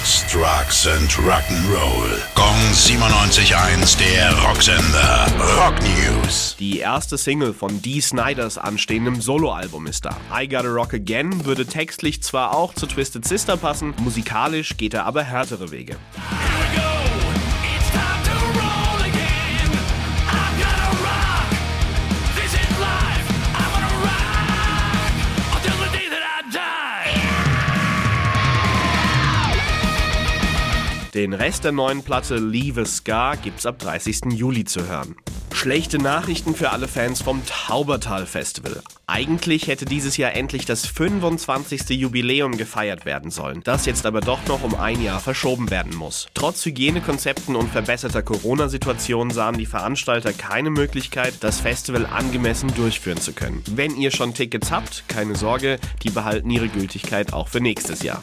Sex, Drugs and Rock'n'Roll. Gong 97.1, der Rocksender. Rock News. Die erste Single von Dee Snyders anstehendem Soloalbum ist da. I Gotta Rock Again würde textlich zwar auch zu Twisted Sister passen, musikalisch geht er aber härtere Wege. Den Rest der neuen Platte Leave a Scar gibt's ab 30. Juli zu hören. Schlechte Nachrichten für alle Fans vom Taubertal Festival. Eigentlich hätte dieses Jahr endlich das 25. Jubiläum gefeiert werden sollen, das jetzt aber doch noch um ein Jahr verschoben werden muss. Trotz Hygienekonzepten und verbesserter Corona-Situation sahen die Veranstalter keine Möglichkeit, das Festival angemessen durchführen zu können. Wenn ihr schon Tickets habt, keine Sorge, die behalten ihre Gültigkeit auch für nächstes Jahr.